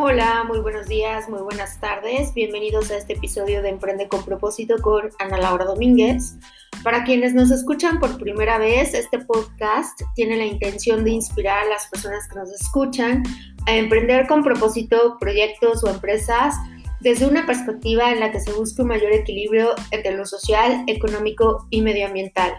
Hola, muy buenos días, muy buenas tardes. Bienvenidos a este episodio de Emprende con propósito con Ana Laura Domínguez. Para quienes nos escuchan por primera vez, este podcast tiene la intención de inspirar a las personas que nos escuchan a emprender con propósito proyectos o empresas desde una perspectiva en la que se busque un mayor equilibrio entre lo social, económico y medioambiental.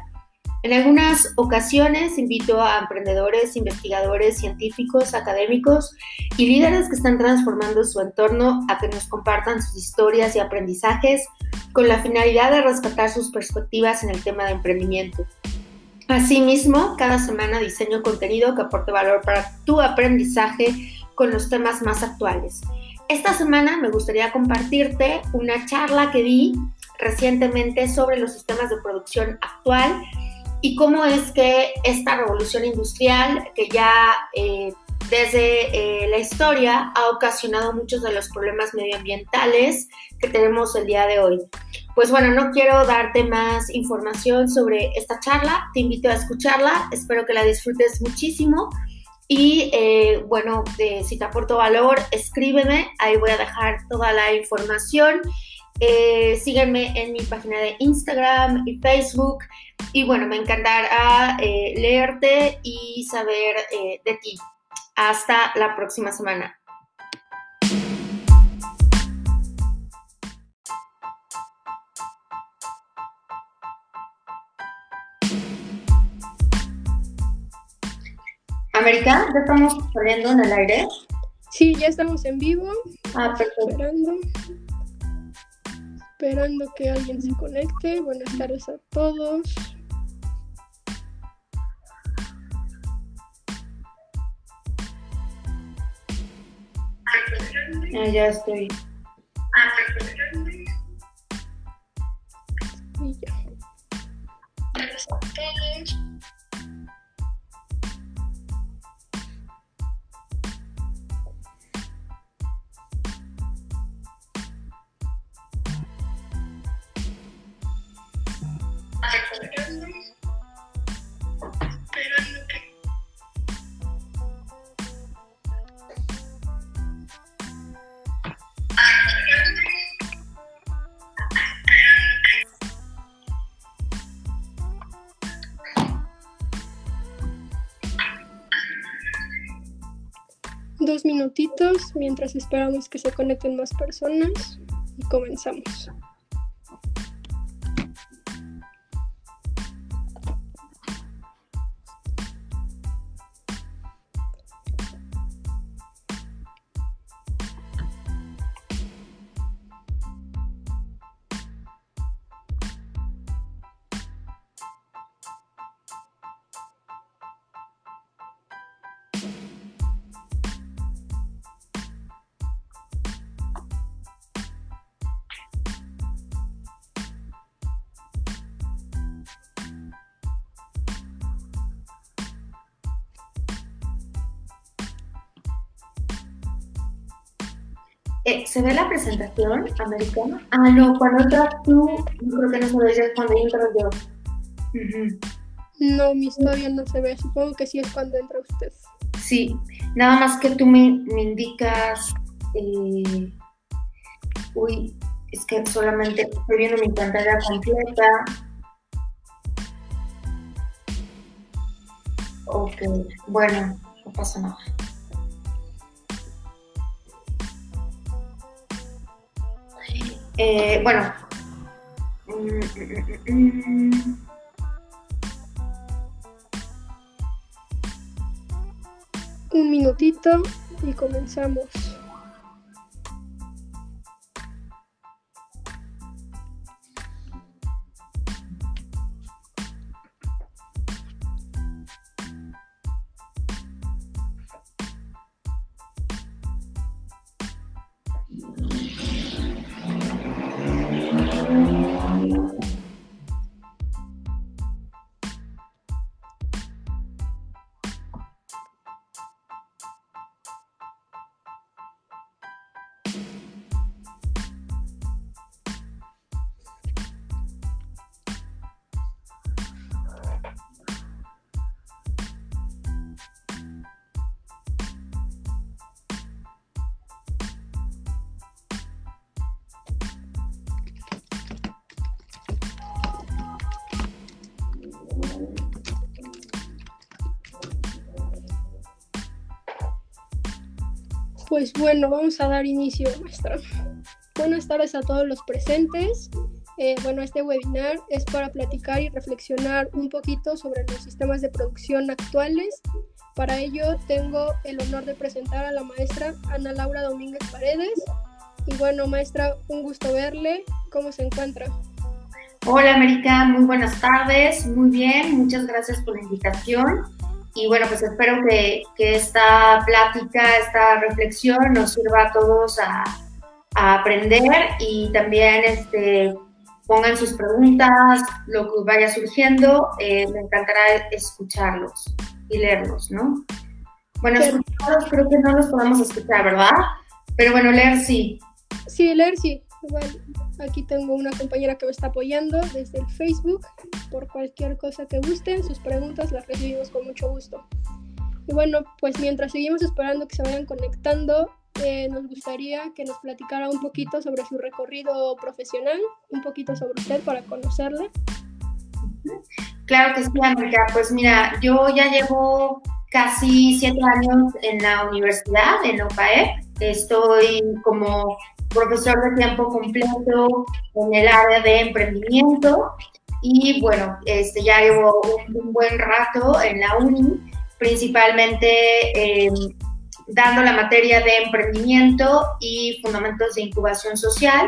En algunas ocasiones invito a emprendedores, investigadores, científicos, académicos y líderes que están transformando su entorno a que nos compartan sus historias y aprendizajes con la finalidad de rescatar sus perspectivas en el tema de emprendimiento. Asimismo, cada semana diseño contenido que aporte valor para tu aprendizaje con los temas más actuales. Esta semana me gustaría compartirte una charla que di recientemente sobre los sistemas de producción actual y cómo es que esta revolución industrial, que ya eh, desde eh, la historia ha ocasionado muchos de los problemas medioambientales que tenemos el día de hoy. Pues bueno, no quiero darte más información sobre esta charla, te invito a escucharla, espero que la disfrutes muchísimo. Y eh, bueno, si te aporto valor, escríbeme, ahí voy a dejar toda la información. sígueme en mi página de Instagram y Facebook. Y bueno, me encantará eh, leerte y saber eh, de ti. Hasta la próxima semana. América, ¿ya estamos saliendo en el aire? Sí, ya estamos en vivo. Ah, perfecto. Esperando, esperando que alguien se conecte. Buenas tardes a todos. Ah, ya estoy. Mientras esperamos que se conecten más personas y comenzamos. Eh, ¿Se ve la presentación americana? Ah, no, cuando entras tú, yo creo que no se ve, ya cuando entro yo. No, mi historia no se ve. Supongo que sí es cuando entra usted. Sí, nada más que tú me, me indicas. eh, uy, es que solamente estoy viendo mi pantalla completa. Ok, bueno, no pasa nada. Eh, bueno. Un minutito y comenzamos. Pues bueno, vamos a dar inicio, maestra. Buenas tardes a todos los presentes. Eh, bueno, este webinar es para platicar y reflexionar un poquito sobre los sistemas de producción actuales. Para ello tengo el honor de presentar a la maestra Ana Laura Domínguez Paredes. Y bueno, maestra, un gusto verle. ¿Cómo se encuentra? Hola, América, muy buenas tardes. Muy bien, muchas gracias por la invitación. Y bueno, pues espero que, que esta plática, esta reflexión nos sirva a todos a, a aprender y también este, pongan sus preguntas, lo que vaya surgiendo. Eh, me encantará escucharlos y leerlos, ¿no? Bueno, escucharlos creo que no los podemos escuchar, ¿verdad? Pero bueno, leer sí. Sí, leer sí. Igual aquí tengo una compañera que me está apoyando desde el Facebook. Por cualquier cosa que gusten, sus preguntas las recibimos con mucho gusto. Y bueno, pues mientras seguimos esperando que se vayan conectando, eh, nos gustaría que nos platicara un poquito sobre su recorrido profesional, un poquito sobre usted para conocerle. Claro que sí, América. Pues mira, yo ya llevo casi siete años en la universidad, en la UPAEP. Estoy como profesor de tiempo completo en el área de emprendimiento y bueno, este, ya llevo un, buen rato en la uni, principalmente em, dando la materia de emprendimiento y fundamentos de incubación social.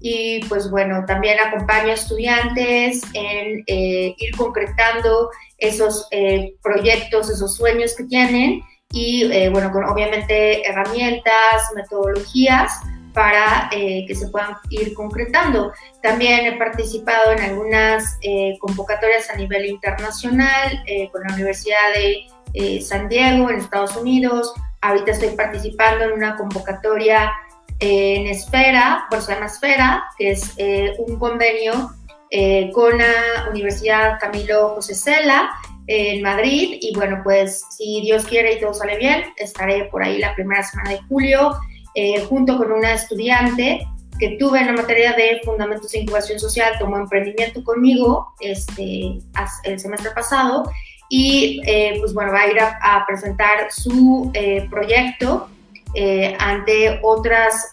Y pues bueno, también acompaño a estudiantes en eh, ir concretando esos eh, proyectos, esos sueños que tienen y eh, bueno, con obviamente herramientas, metodologías para que se puedan ir concretando. También he participado en algunas convocatorias a nivel internacional con la Universidad de San Diego en Estados Unidos, Ahorita estoy participando en una convocatoria en Esfera, por se llama Esfera, que es eh, un convenio eh, con la Universidad Camilo José Cela en Madrid. Y bueno, pues si Dios quiere y todo sale bien, estaré por ahí la primera semana de julio eh, junto con una estudiante que tuve en la materia de Fundamentos de Incubación Social, tomó emprendimiento conmigo este, el semestre pasado y eh, pues bueno, va a ir a, presentar su eh, proyecto eh, ante otras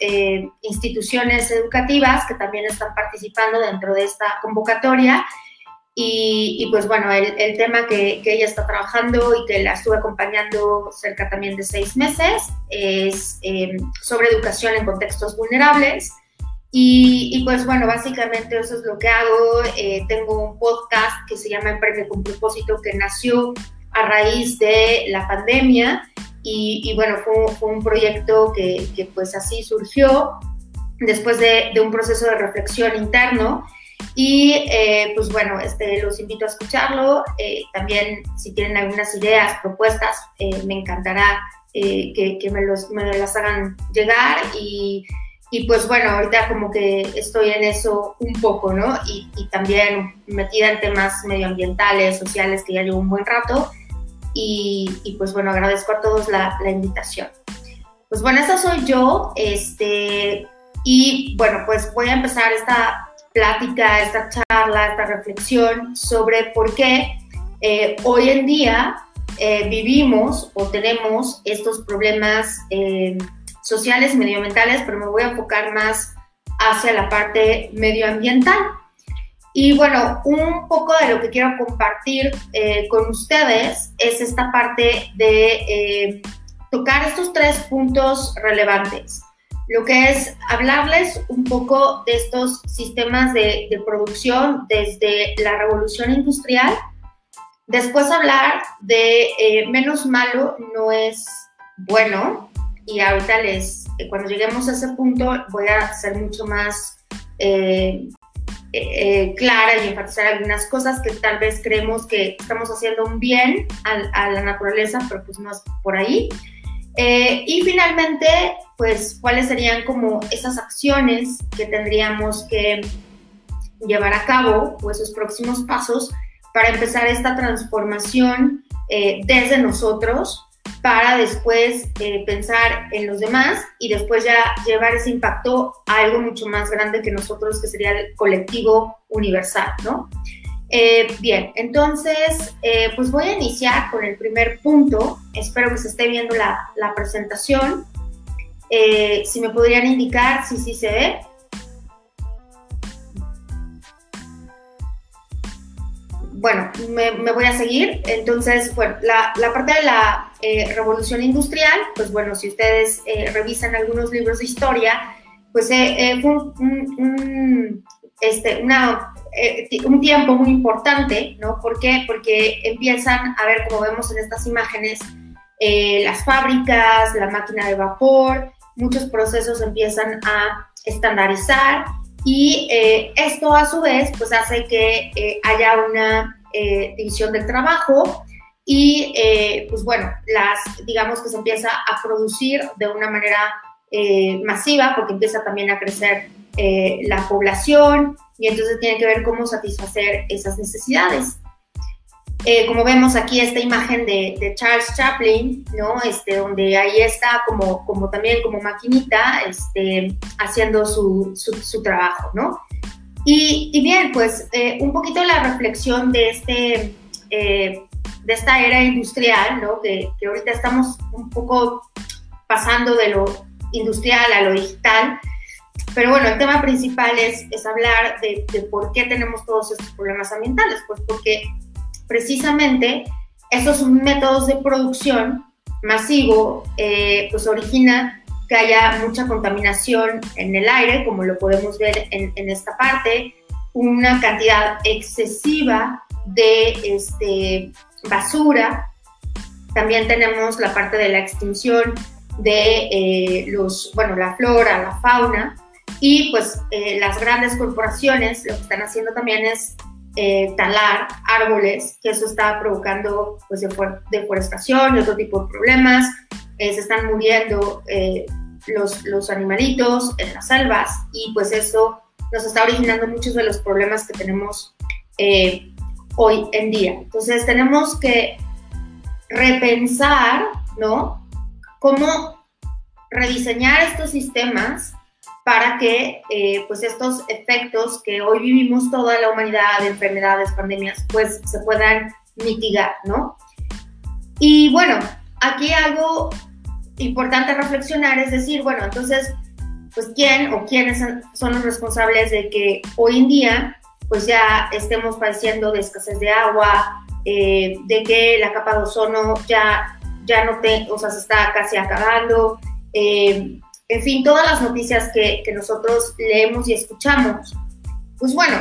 instituciones educativas que también están participando dentro de esta convocatoria. Y, pues bueno, el, el tema que, que, ella está trabajando y que la estuve acompañando cerca también de seis meses es sobre educación en contextos vulnerables. Y, pues bueno, básicamente eso es lo que hago. Eh, tengo un podcast que se llama Emprende con propósito que nació a raíz de la pandemia y, bueno, fue, fue, un proyecto que, que, pues así surgió después de, de, un proceso de reflexión interno y eh, pues bueno, este, los invito a escucharlo. Eh, también si tienen algunas ideas, propuestas, me encantará que, que me, los, me las hagan llegar y y pues bueno, ahorita como que estoy en eso un poco, ¿no? Y, también metida en temas medioambientales, sociales, que ya llevo un buen rato. Y, pues bueno, agradezco a todos la, la, invitación. Pues bueno, esa soy yo. Este, y bueno, pues voy a empezar esta plática, esta charla, esta reflexión sobre por qué eh, hoy en día eh, vivimos o tenemos estos problemas. Eh, sociales, medioambientales, pero me voy a enfocar más hacia la parte medioambiental. Y bueno, un poco de lo que quiero compartir con ustedes es esta parte de tocar estos tres puntos relevantes. Lo que es hablarles un poco de estos sistemas de, producción desde la revolución industrial. Después hablar de eh, menos malo no es bueno, y ahorita les, eh, cuando lleguemos a ese punto, voy a ser mucho más eh, eh, clara y enfatizar algunas cosas que tal vez creemos que estamos haciendo un bien a, la naturaleza, pero pues no es por ahí. y finalmente, pues, ¿cuáles serían como esas acciones que tendríamos que llevar a cabo o esos próximos pasos para empezar esta transformación desde nosotros para después eh, pensar en los demás y después ya llevar ese impacto a algo mucho más grande que nosotros, que sería el colectivo universal, ¿no? Eh, bien, entonces, eh, pues voy a iniciar con el primer punto. Espero que se esté viendo la, la presentación. Eh, si me podrían indicar si sí se ve. Bueno, me, voy a seguir. Entonces, bueno, la, parte de la eh, revolución industrial, pues bueno, si ustedes eh, revisan algunos libros de historia, pues fue un, este, una, un tiempo muy importante, ¿no? ¿Por qué? Porque empiezan a ver, como vemos en estas imágenes, las fábricas, la máquina de vapor, muchos procesos empiezan a estandarizar y eh, esto a su vez pues hace que eh, haya una eh, división del trabajo y pues bueno, las digamos que se empieza a producir de una manera masiva porque empieza también a crecer la población y entonces tiene que ver cómo satisfacer esas necesidades. Eh, como vemos aquí esta imagen de, Charles Chaplin, ¿no? Este, donde ahí está como, como también como maquinita este, haciendo su, su, trabajo, ¿no? Y, y bien, pues eh, un poquito la reflexión de, este, eh, de esta era industrial, ¿no? Que, que, ahorita estamos un poco pasando de lo industrial a lo digital. Pero bueno, el tema principal es, es hablar de, de por qué tenemos todos estos problemas ambientales. Pues porque precisamente esos métodos de producción masivo eh, pues origina que haya mucha contaminación en el aire, como lo podemos ver en, esta parte, una cantidad excesiva de este, basura. También tenemos la parte de la extinción de eh, los, bueno, la flora, la fauna, y pues eh, las grandes corporaciones lo que están haciendo también es eh, talar árboles, que eso está provocando pues, deforestación y otro tipo de problemas. Eh, se están muriendo eh, los, los animalitos en las selvas y pues eso nos está originando muchos de los problemas que tenemos hoy en día. Entonces tenemos que repensar, ¿no? Cómo rediseñar estos sistemas para que eh, pues estos efectos que hoy vivimos toda la humanidad de enfermedades, pandemias, pues se puedan mitigar, ¿no? Y bueno, aquí algo importante reflexionar es decir, bueno, entonces, pues quién o quiénes son los responsables de que hoy en día pues ya estemos padeciendo de escasez de agua, eh, de que la capa de ozono ya, ya no te, o sea, se está casi acabando, eh, en fin, todas las noticias que, nosotros leemos y escuchamos, pues bueno,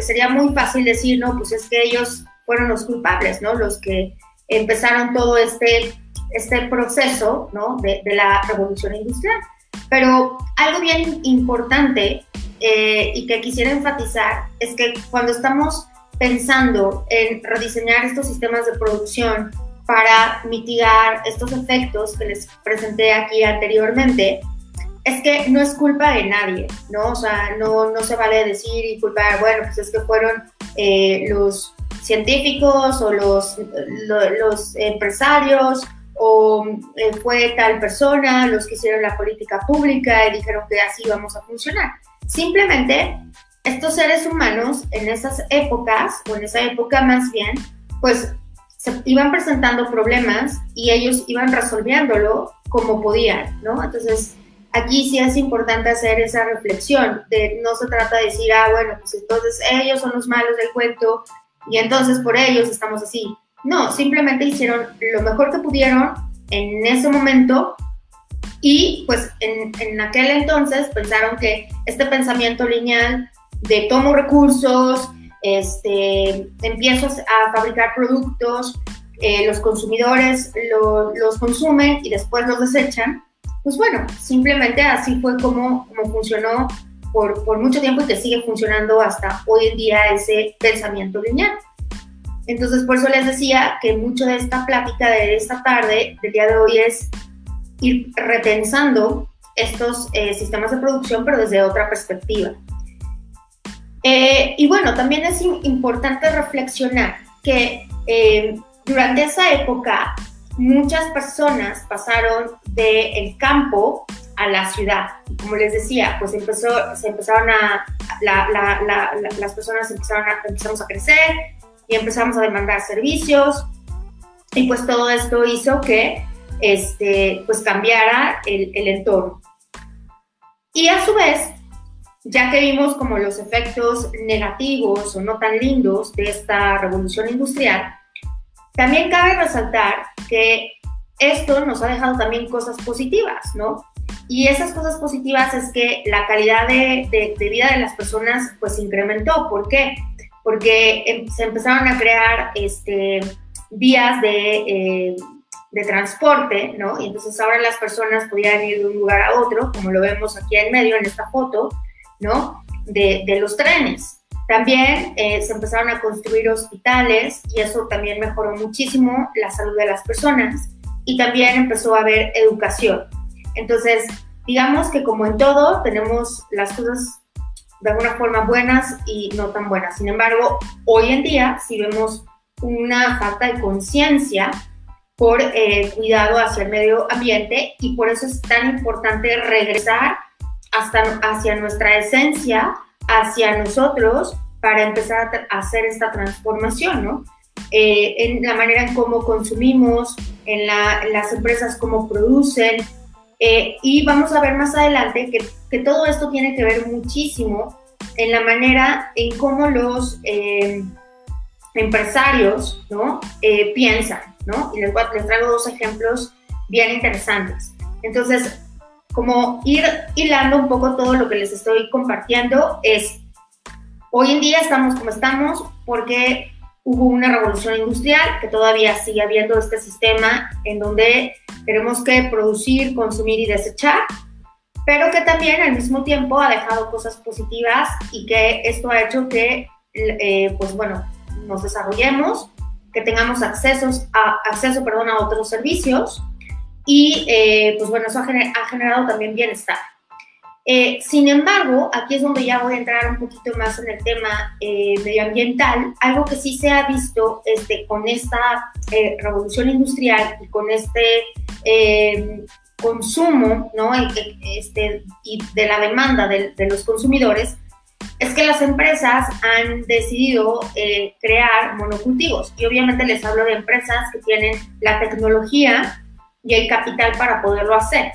sería muy fácil decir, no, pues es que ellos fueron los culpables, ¿no? Los que empezaron todo este, este proceso, ¿no? De, la revolución industrial. Pero algo bien importante eh, y que quisiera enfatizar es que cuando estamos pensando en rediseñar estos sistemas de producción para mitigar estos efectos que les presenté aquí anteriormente, es que no es culpa de nadie, ¿no? O sea, no, no se vale decir y culpar, bueno, pues es que fueron eh, los científicos o los, los empresarios o eh, fue tal persona los que hicieron la política pública y dijeron que así vamos a funcionar. Simplemente estos seres humanos en esas épocas, o en esa época más bien, pues se iban presentando problemas y ellos iban resolviéndolo como podían, ¿no? Entonces, aquí sí es importante hacer esa reflexión, de no se trata de decir, ah, bueno, pues entonces ellos son los malos del cuento y entonces por ellos estamos así. No, simplemente hicieron lo mejor que pudieron en ese momento y pues en, en aquel entonces pensaron que este pensamiento lineal de tomo recursos, este, empiezo a fabricar productos, eh, los consumidores los consumen y después los desechan, pues bueno, simplemente así fue como, funcionó por, por, mucho tiempo y que sigue funcionando hasta hoy en día ese pensamiento lineal. Entonces, por eso les decía que mucho de esta plática de esta tarde, del día de hoy, es ir repensando estos eh, sistemas de producción, pero desde otra perspectiva. Eh, y bueno, también es importante reflexionar que eh, durante esa época muchas personas pasaron del campo a la ciudad. como les decía, pues empezó, se empezaron a, las personas empezaron a, empezamos a crecer y empezamos a demandar servicios y pues todo esto hizo que este, pues cambiara el, el entorno. Y a su vez, ya que vimos como los efectos negativos o no tan lindos de esta revolución industrial, también cabe resaltar que esto nos ha dejado también cosas positivas, ¿no? Y esas cosas positivas es que la calidad de, vida de las personas pues incrementó. ¿Por qué? Porque em, se empezaron a crear este, vías de, eh, de transporte, ¿no? Y entonces ahora las personas pudieran ir de un lugar a otro, como lo vemos aquí en medio en esta foto, ¿no? De, de los trenes. También eh, se empezaron a construir hospitales y eso también mejoró muchísimo la salud de las personas y también empezó a haber educación. Entonces, digamos que como en todo, tenemos las cosas de alguna forma buenas y no tan buenas. Sin embargo, hoy en día sí vemos una falta de conciencia por eh, cuidado hacia el medio ambiente y por eso es tan importante regresar hasta hacia nuestra esencia, hacia nosotros, para empezar a hacer esta transformación, ¿no? Eh, en la manera en cómo consumimos, en, las empresas cómo producen, eh, y vamos a ver más adelante que, todo esto tiene que ver muchísimo en la manera en cómo los eh, empresarios ¿no? piensan, ¿no? Y les, les traigo dos ejemplos bien interesantes. Entonces, como ir hilando un poco todo lo que les estoy compartiendo es, hoy en día estamos como estamos porque hubo una revolución industrial que todavía sigue habiendo este sistema en donde tenemos que producir, consumir y desechar, pero que también al mismo tiempo ha dejado cosas positivas y que esto ha hecho que, eh, pues bueno, nos desarrollemos, que tengamos accesos a, acceso perdón, a otros servicios y eh, pues bueno, eso ha, generado también bienestar. Eh, sin embargo, aquí es donde ya voy a entrar un poquito más en el tema eh, medioambiental, algo que sí se ha visto este, con esta revolución industrial y con este consumo ¿no? este, y de la demanda de, de, los consumidores, es que las empresas han decidido crear monocultivos. Y obviamente les hablo de empresas que tienen la tecnología y el capital para poderlo hacer.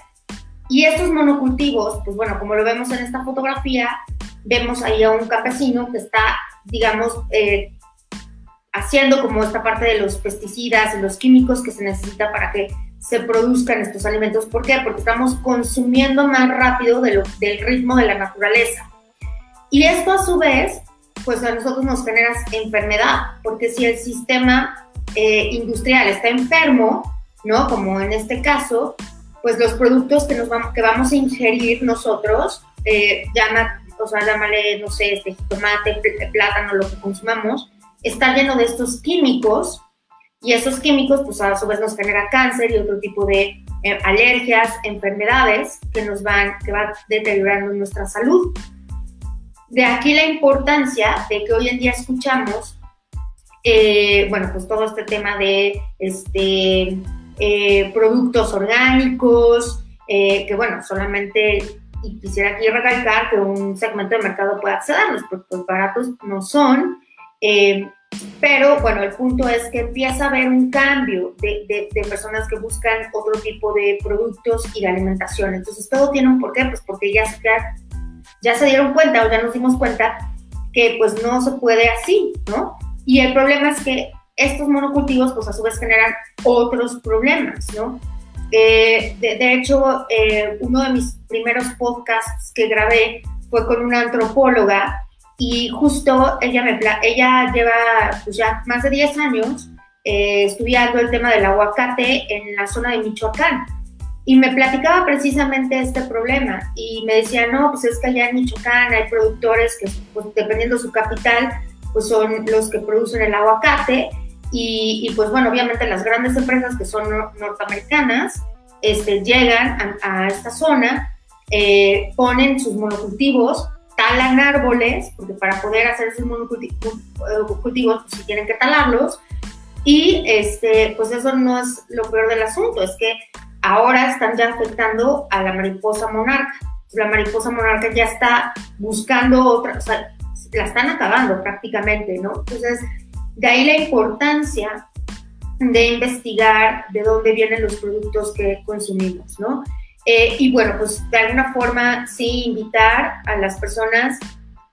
Y estos monocultivos, pues bueno, como lo vemos en esta fotografía, vemos ahí a un campesino que está, digamos, eh, haciendo como esta parte de los pesticidas y los químicos que se necesita para que se produzcan estos alimentos. ¿Por qué? Porque estamos consumiendo más rápido de lo, del ritmo de la naturaleza. Y esto a su vez, pues a nosotros nos genera enfermedad, porque si el sistema eh, industrial está enfermo, ¿no? Como en este caso, pues los productos que, nos vamos, que vamos a ingerir nosotros, eh, llama, o sea, llámale, no sé, este tomate, plátano, lo que consumamos, está lleno de estos químicos y esos químicos, pues a su vez nos genera cáncer y otro tipo de eh, alergias, enfermedades que nos van, que deteriorando nuestra salud. De aquí la importancia de que hoy en día escuchamos, eh, bueno, pues todo este tema de este, eh, productos orgánicos, eh, que bueno, solamente, y quisiera aquí recalcar que un segmento de mercado puede accederlos, porque los baratos no son, eh, pero bueno, el punto es que empieza a haber un cambio de, de, personas que buscan otro tipo de productos y de alimentación. Entonces todo tiene un porqué, pues porque ya, ya, ya se dieron cuenta o ya nos dimos cuenta que pues no se puede así, ¿no? Y el problema es que estos monocultivos pues a su vez generan otros problemas, ¿no? Eh, de, hecho, eh, uno de mis primeros podcasts que grabé fue con una antropóloga y justo ella, me, ella lleva pues, ya más de 10 años eh, estudiando el tema del aguacate en la zona de Michoacán. Y me platicaba precisamente este problema y me decía, no, pues es que allá en Michoacán hay productores que, pues, dependiendo de su capital, pues son los que producen el aguacate y, pues bueno, obviamente las grandes empresas que son norteamericanas este, llegan a, esta zona, eh, ponen sus monocultivos, talan árboles, porque para poder hacer esos monocultivos pues sí tienen que talarlos, y este, pues eso no es lo peor del asunto, es que ahora están ya afectando a la mariposa monarca. La mariposa monarca ya está buscando otra, o sea, la están acabando prácticamente, ¿no? Entonces, de ahí la importancia de investigar de dónde vienen los productos que consumimos, ¿no? Eh, y bueno, pues de alguna forma sí invitar a las personas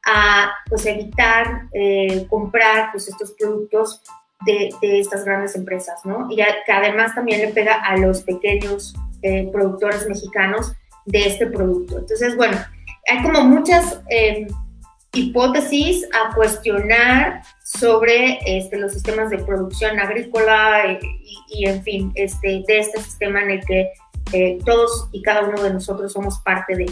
a pues evitar eh, comprar pues estos productos de, de, estas grandes empresas, ¿no? Y que además también le pega a los pequeños eh, productores mexicanos de este producto. Entonces, bueno, hay como muchas eh, hipótesis a cuestionar sobre este, los sistemas de producción agrícola y, y, en fin, este, de este sistema en el que eh, todos y cada uno de nosotros somos parte de.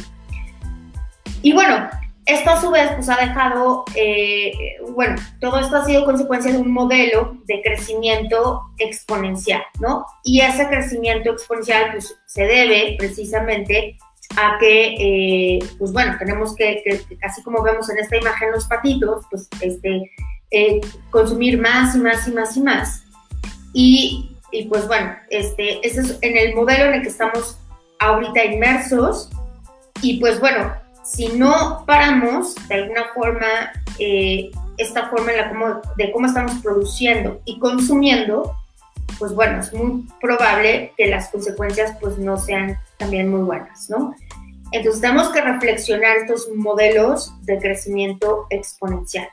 Y bueno, esto a su vez pues ha dejado, eh, bueno, todo esto ha sido consecuencia de un modelo de crecimiento exponencial, ¿no? Y ese crecimiento exponencial pues se debe precisamente a que, eh, pues bueno, tenemos que, que, así como vemos en esta imagen los patitos, pues este, eh, consumir más y más y más y más. Y, y pues bueno, este, ese es en el modelo en el que estamos ahorita inmersos. Y pues bueno, si no paramos de alguna forma eh, esta forma en la como, de cómo estamos produciendo y consumiendo, pues bueno, es muy probable que las consecuencias pues no sean también muy buenas, ¿no? Entonces tenemos que reflexionar estos modelos de crecimiento exponencial.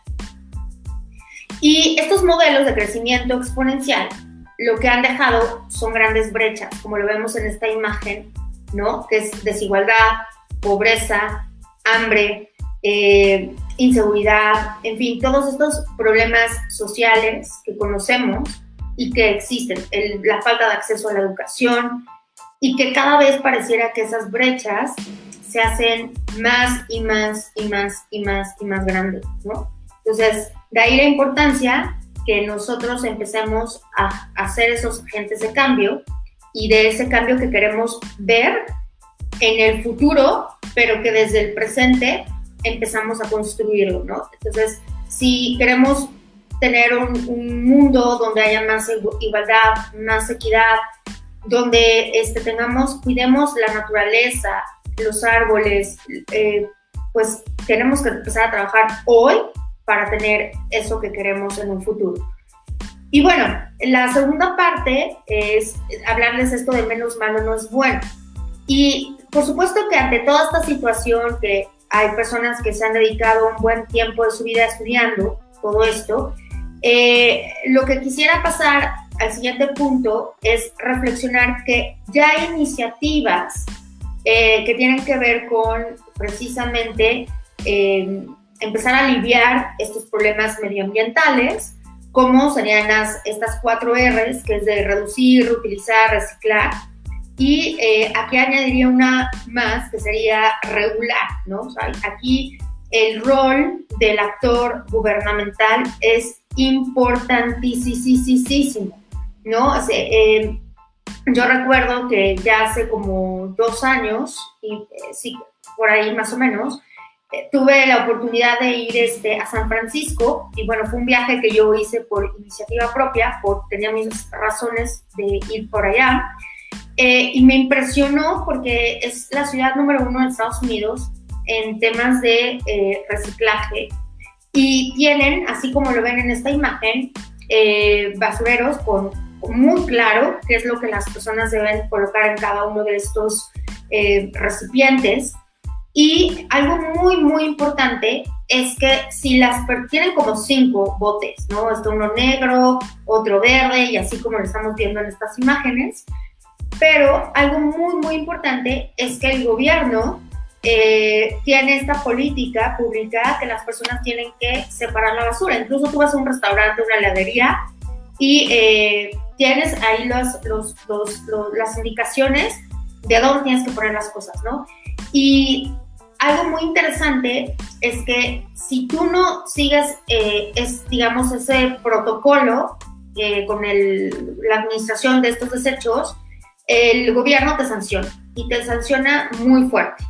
Y estos modelos de crecimiento exponencial lo que han dejado son grandes brechas, como lo vemos en esta imagen, ¿no? Que es desigualdad, pobreza, hambre, eh, inseguridad, en fin, todos estos problemas sociales que conocemos y que existen, la falta de acceso a la educación y que cada vez pareciera que esas brechas se hacen más y más y más y más y más grandes, ¿no? Entonces, de ahí la importancia que nosotros empecemos a hacer esos agentes de cambio y de ese cambio que queremos ver en el futuro pero que desde el presente empezamos a construirlo, ¿no? Entonces, si queremos tener un, un mundo donde haya más igualdad, más equidad, donde este, tengamos, cuidemos la naturaleza, los árboles, eh, pues tenemos que empezar a trabajar hoy para tener eso que queremos en un futuro. Y bueno, la segunda parte es hablarles esto de menos malo no es bueno. Y por supuesto que ante toda esta situación, que hay personas que se han dedicado un buen tiempo de su vida estudiando todo esto, eh, lo que quisiera pasar al siguiente punto es reflexionar que ya hay iniciativas eh, que tienen que ver con precisamente eh, empezar a aliviar estos problemas medioambientales, como serían las, estas cuatro R's, que es de reducir, reutilizar, reciclar, y eh, aquí añadiría una más que sería regular, ¿no? Aquí el rol del actor gubernamental es importantísimo, ¿no? O eh, yo recuerdo que ya hace como dos años, y eh, sí, por ahí más o menos, eh, tuve la oportunidad de ir este, a San Francisco y bueno, fue un viaje que yo hice por iniciativa propia, por, tenía mis razones de ir por allá. Eh, y me impresionó porque es la ciudad número uno de Estados Unidos en temas de reciclaje. Y tienen, así como lo ven en esta imagen, basureros con, muy claro qué es lo que las personas deben colocar en cada uno de estos recipientes. Y algo muy, muy importante es que si las tienen como cinco botes, ¿no? Esto uno negro, otro verde y así como lo estamos viendo en estas imágenes. Pero algo muy, muy importante es que el gobierno eh, tiene esta política pública que las personas tienen que separar la basura. Incluso tú vas a un restaurante, una heladería y eh, tienes ahí los, los, las indicaciones de dónde tienes que poner las cosas, ¿no? Y algo muy interesante es que si tú no sigues, eh, es, digamos, ese protocolo con el, la administración de estos desechos, el gobierno te sanciona y te sanciona muy fuerte,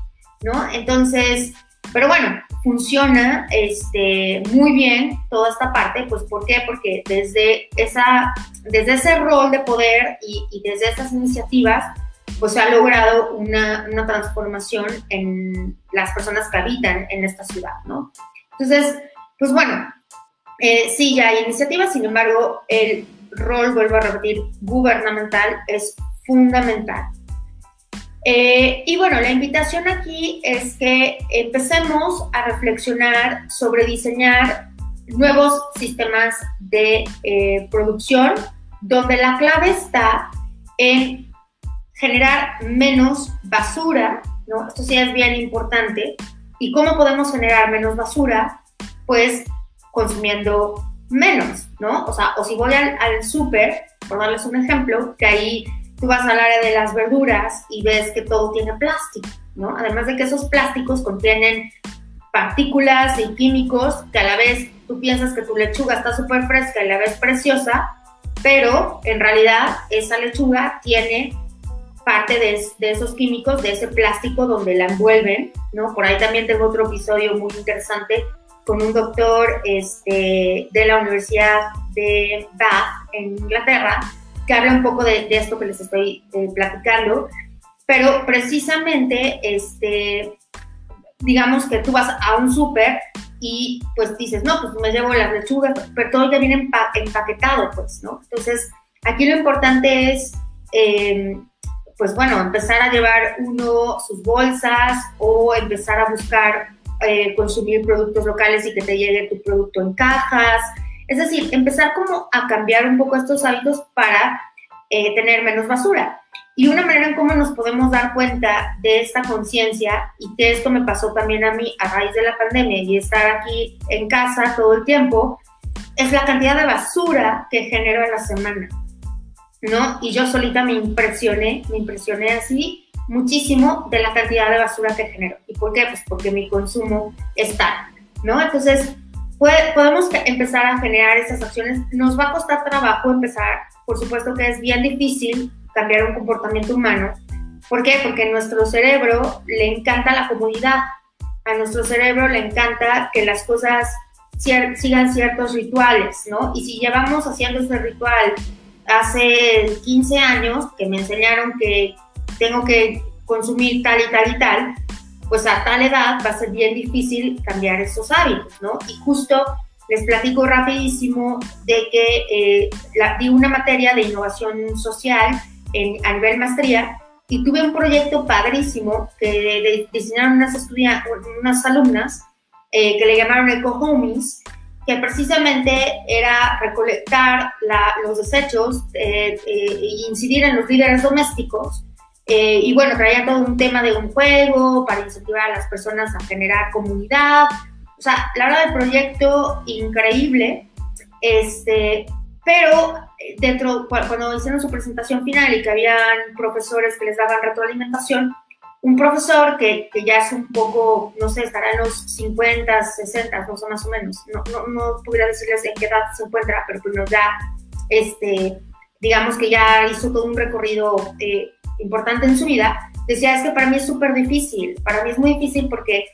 ¿no? Entonces, pero bueno, funciona este, muy bien toda esta parte, pues ¿por qué? Porque desde, esa, desde ese rol de poder y, y desde esas iniciativas, pues se ha logrado una, una, transformación en las personas que habitan en esta ciudad, ¿no? Entonces, pues bueno, eh, sí, ya hay iniciativas, sin embargo, el rol, vuelvo a repetir, gubernamental es fundamental. Eh, y bueno, la invitación aquí es que empecemos a reflexionar sobre diseñar nuevos sistemas de eh, producción donde la clave está en generar menos basura, ¿no? Esto sí es bien importante. ¿Y cómo podemos generar menos basura? Pues consumiendo menos, ¿no? O sea, o si voy al, al súper, por darles un ejemplo, que ahí tú vas al área de las verduras y ves que todo tiene plástico, ¿no? Además de que esos plásticos contienen partículas y químicos que a la vez tú piensas que tu lechuga está súper fresca y la ves preciosa, pero en realidad esa lechuga tiene parte de, de, esos químicos, de ese plástico donde la envuelven, ¿no? Por ahí también tengo otro episodio muy interesante con un doctor este, de la Universidad de Bath en Inglaterra, que habla un poco de, esto que les estoy eh, platicando, pero precisamente, este, digamos que tú vas a un súper y pues dices, no, pues me llevo las lechugas, pero todo ya viene empaquetado, pues, ¿no? Entonces, aquí lo importante es, em, pues bueno, empezar a llevar uno sus bolsas o empezar a buscar eh, consumir productos locales y que te llegue tu producto en cajas. Es decir, empezar como a cambiar un poco estos hábitos para eh, tener menos basura. Y una manera en cómo nos podemos dar cuenta de esta conciencia y que esto me pasó también a mí a raíz de la pandemia y estar aquí en casa todo el tiempo, es la cantidad de basura que genero en la semana. ¿No? Y yo solita me impresioné, me impresioné así muchísimo de la cantidad de basura que genero. ¿Y por qué? Pues porque mi consumo está, ¿no? Entonces, podemos empezar a generar esas acciones. Nos va a costar trabajo empezar, por supuesto que es bien difícil cambiar un comportamiento humano. ¿Por qué? Porque a nuestro cerebro le encanta la comodidad. A nuestro cerebro le encanta que las cosas sigan ciertos rituales, ¿no? Y si llevamos haciendo ese ritual hace 15 años, que me enseñaron que tengo que consumir tal y tal y tal, pues a tal edad va a ser bien difícil cambiar esos hábitos, ¿no? Y justo les platico rapidísimo de que eh, di una materia de innovación social en, a nivel maestría y tuve un proyecto padrísimo que diseñaron unas, alumnas eh, que le llamaron Eco Homies, que precisamente era recolectar los desechos eh, e incidir en los líderes domésticos eh, y bueno, traía todo un tema de un juego para incentivar a las personas a generar comunidad. O sea, la verdad del proyecto increíble. Este, pero eh, dentro, cuando hicieron su presentación final y que habían profesores que les daban retroalimentación, un profesor que, que, ya es un poco, no sé, estará en los 50, 60, no sé, más o menos, no, no, no pudiera decirles en qué edad se encuentra, pero pues nos da, este, digamos que ya hizo todo un recorrido eh, importante en su vida, decía, es que para mí es súper difícil, para mí es muy difícil porque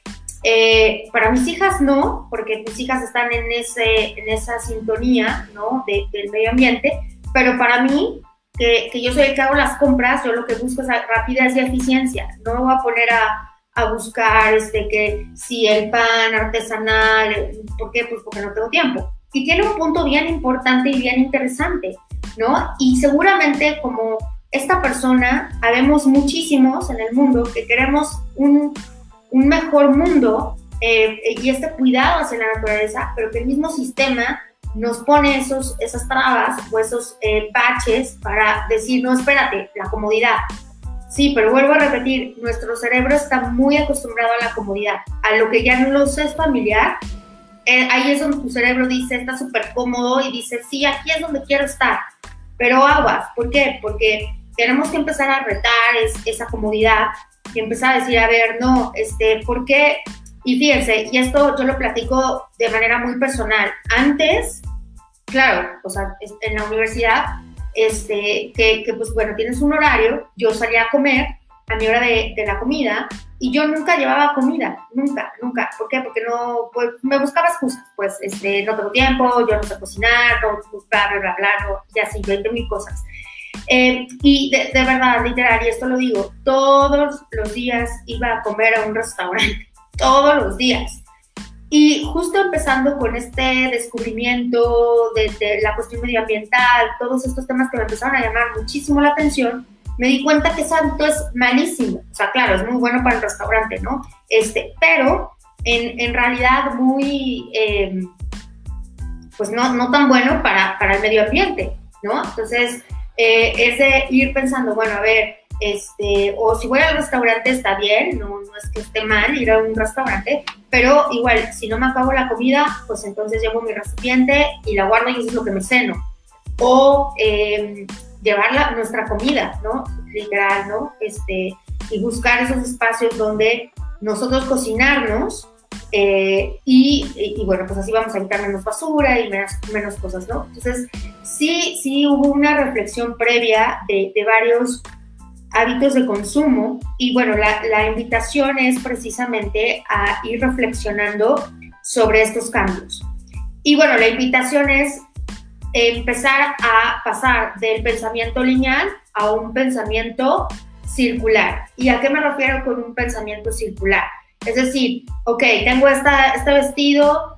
eh, para mis hijas no, porque mis hijas están en, ese, en esa sintonía ¿no? del medio ambiente, pero para mí, que, que, yo soy el que hago las compras, yo lo que busco es rapidez y eficiencia, no me voy a poner a, a buscar este, que si el pan artesanal, ¿por qué? Pues porque no tengo tiempo. Y tiene un punto bien importante y bien interesante, ¿no? Y seguramente como esta persona, habemos muchísimos en el mundo que queremos un, un mejor mundo eh, y este cuidado hacia la naturaleza, pero que el mismo sistema nos pone esos, esas trabas o esos eh, baches para decir, no, espérate, la comodidad. Sí, pero vuelvo a repetir, nuestro cerebro está muy acostumbrado a la comodidad, a lo que ya no nos es familiar. Eh, ahí es donde tu cerebro dice, está súper cómodo y dice, sí, aquí es donde quiero estar. Pero aguas, ¿por qué? Porque tenemos que empezar a retar esa comodidad y empezar a decir, a ver, no, este, ¿por qué? Y fíjense, y esto yo lo platico de manera muy personal. Antes, claro, o sea, en la universidad, este, que, que pues bueno, tienes un horario, yo salía a comer a mi hora de, de, la comida y yo nunca llevaba comida, nunca, nunca. ¿Por qué? Porque no, pues, me buscaba excusas, pues, este, no tengo tiempo, yo no sé cocinar, no, bla, bla, bla, bla, no, y así, 20 mil cosas. Eh, y de, verdad, literal, y esto lo digo, todos los días iba a comer a un restaurante, todos los días. Y justo empezando con este descubrimiento de, de, la cuestión medioambiental, todos estos temas que me empezaron a llamar muchísimo la atención, me di cuenta que santo es malísimo. O sea, claro, es muy bueno para el restaurante, ¿no? Este, pero en, en realidad muy, eh, pues no, no tan bueno para, para el medio ambiente, ¿no? Entonces, eh, es de ir pensando, bueno, a ver, este, o si voy al restaurante está bien, no, no, es que esté mal ir a un restaurante, pero igual, si no me acabo la comida, pues entonces llevo mi recipiente y la guardo y eso es lo que me ceno. O eh, llevar nuestra comida, ¿no? Literal, ¿no? Este, y buscar esos espacios donde nosotros cocinarnos eh, y, y, bueno, pues así vamos a evitar menos basura y menos, menos cosas, ¿no? Entonces, sí, sí hubo una reflexión previa de, de varios hábitos de consumo y bueno, la, la, invitación es precisamente a ir reflexionando sobre estos cambios. Y bueno, la invitación es empezar a pasar del pensamiento lineal a un pensamiento circular. ¿Y a qué me refiero con un pensamiento circular? Es decir, ok, tengo esta, este vestido,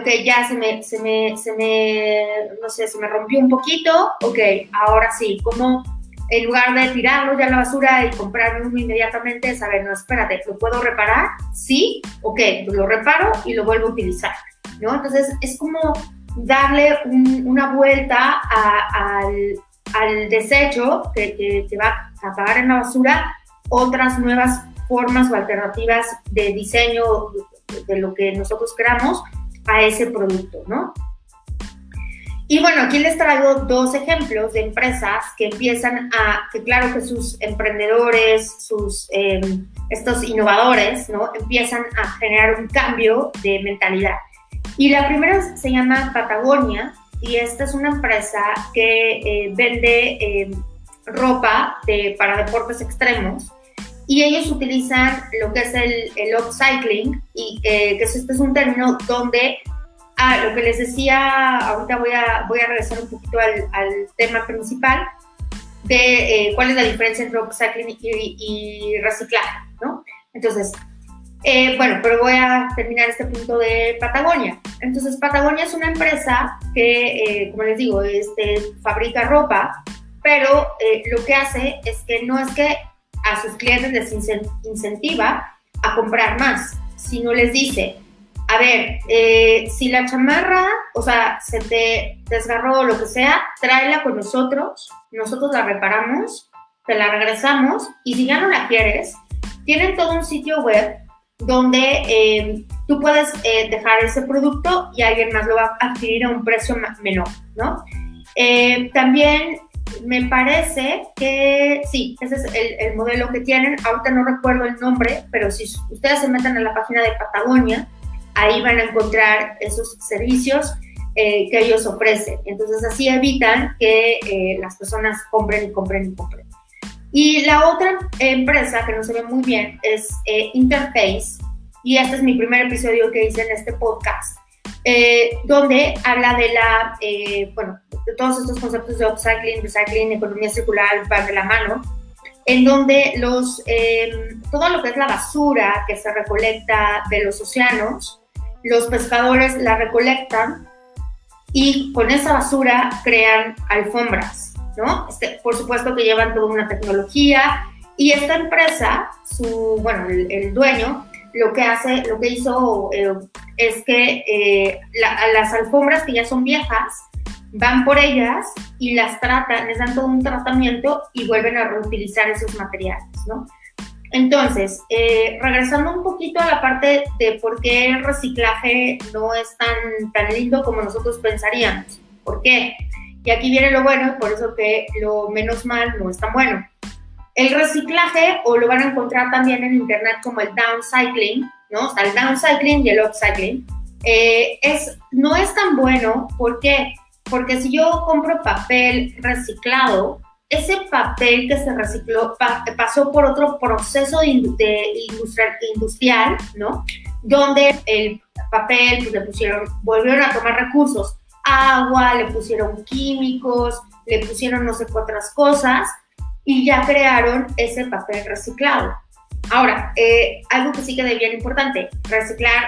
ok, ya se me, se me, se me, no sé, se me rompió un poquito, ok, ahora sí, como en lugar de tirarlo ya a la basura y comprarme uno inmediatamente, saber, no, espérate, ¿lo puedo reparar? Sí, ok, pues lo reparo y lo vuelvo a utilizar, ¿no? Entonces, es como darle una vuelta al, al, desecho que, que, va a pagar en la basura, otras nuevas formas o alternativas de diseño de, lo que nosotros queramos a ese producto, ¿no? Y bueno, aquí les traigo dos ejemplos de empresas que empiezan a, que claro que sus emprendedores, sus, eh, estos innovadores, ¿no? Empiezan a generar un cambio de mentalidad. Y la primera se llama Patagonia y esta es una empresa que eh, vende eh, ropa de, para deportes extremos y ellos utilizan lo que es el, el upcycling y eh, que este es un término donde Ah, lo que les decía, ahorita voy a, voy a regresar un poquito al, al tema principal de eh, cuál es la diferencia entre upcycling y, y reciclaje, ¿no? Entonces, eh, bueno, pero voy a terminar este punto de Patagonia. Entonces, Patagonia es una empresa que, eh, como les digo, este, fabrica ropa, pero eh, lo que hace es que no es que a sus clientes les incentiva a comprar más, sino les dice, a ver, si la chamarra, o sea, se te desgarró o lo que sea, tráela con nosotros, nosotros la reparamos, te la regresamos y si ya no la quieres, tienen todo un sitio web donde eh, tú puedes eh, dejar ese producto y alguien más lo va a adquirir a un precio menor, ¿no? Eh, también me parece que sí, ese es el, el, modelo que tienen. Ahorita no recuerdo el nombre, pero si ustedes se meten en la página de Patagonia, ahí van a encontrar esos servicios que ellos ofrecen. Entonces así evitan que las personas compren y compren y compren. Y la otra empresa que no se ve muy bien es eh, Interface, y este es mi primer episodio que hice en este podcast, eh, donde habla de la, bueno, de todos estos conceptos de upcycling, recycling, economía circular, van de la mano, en donde los, todo lo que es la basura que se recolecta de los océanos, los pescadores la recolectan y con esa basura crean alfombras, ¿no? Este, por supuesto que llevan toda una tecnología y esta empresa, su, bueno, el, dueño, lo que hace, lo que hizo eh, es que eh, la, las alfombras que ya son viejas, van por ellas y las tratan, les dan todo un tratamiento y vuelven a reutilizar esos materiales. Entonces, eh, regresando un poquito a la parte de por qué el reciclaje no es tan, tan lindo como nosotros pensaríamos. ¿Por qué? Y aquí viene lo bueno, por eso que lo menos mal no es tan bueno. El reciclaje, o lo van a encontrar también en internet como el downcycling, ¿no? O sea, el downcycling y el upcycling, eh, es, no es tan bueno. ¿Por qué? Porque si yo compro papel reciclado, ese papel que se recicló pasó por otro proceso de, industrial, industrial, ¿no? Donde el papel pues, le pusieron, volvieron a tomar recursos, agua, le pusieron químicos, le pusieron no sé qué otras cosas y ya crearon ese papel reciclado. Ahora, eh, algo que sí que es bien importante, reciclar,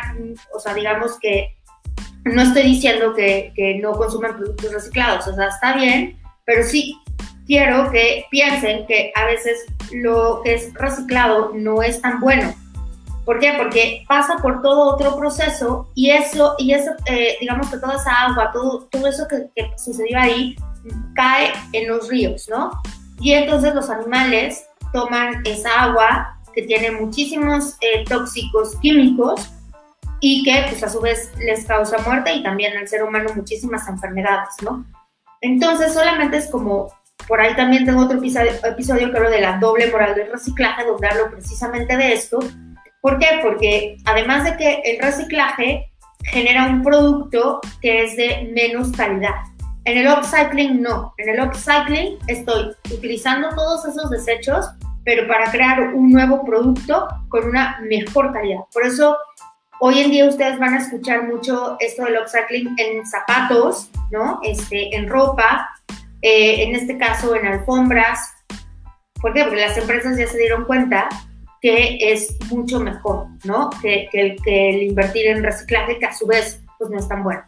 o sea, digamos que no estoy diciendo que, que no consuman productos reciclados, o sea, está bien, pero sí quiero que piensen que a veces lo que es reciclado no es tan bueno. ¿Por qué? Porque pasa por todo otro proceso y eso, y eso eh, digamos que toda esa agua, todo, todo eso que, sucedió ahí, cae en los ríos, ¿no? Y entonces los animales toman esa agua que tiene muchísimos eh, tóxicos químicos y que pues a su vez les causa muerte y también al ser humano muchísimas enfermedades, ¿no? Entonces solamente es como por ahí también tengo otro episodio, que hablo de la doble moral del reciclaje, donde hablo precisamente de esto. ¿Por qué? Porque además de que el reciclaje genera un producto que es de menos calidad. En el upcycling no. En el upcycling estoy utilizando todos esos desechos, pero para crear un nuevo producto con una mejor calidad. Por eso hoy en día ustedes van a escuchar mucho esto del upcycling en zapatos, ¿no? Este, en ropa, eh, en este caso en alfombras. ¿Por qué? Porque las empresas ya se dieron cuenta que es mucho mejor, ¿no? Que, que, el invertir en reciclaje, que a su vez, pues no es tan bueno.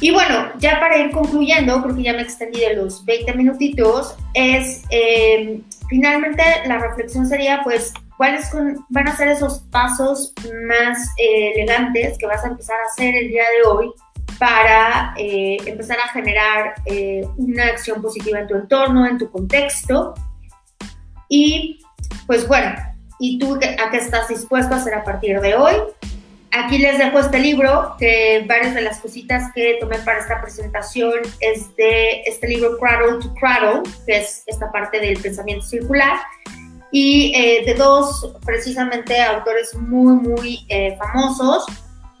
Y bueno, ya para ir concluyendo, creo que ya me extendí de los 20 minutitos, es eh, finalmente la reflexión sería, pues, cuáles van a ser esos pasos más eh, elegantes que vas a empezar a hacer el día de hoy para eh, empezar a generar eh, una acción positiva en tu entorno, en tu contexto. Y pues bueno, ¿y tú a qué estás dispuesto a hacer a partir de hoy? Aquí les dejo este libro, que varias de las cositas que tomé para esta presentación es de este libro Cradle to Cradle, que es esta parte del pensamiento circular, y eh, de dos precisamente autores muy, muy famosos,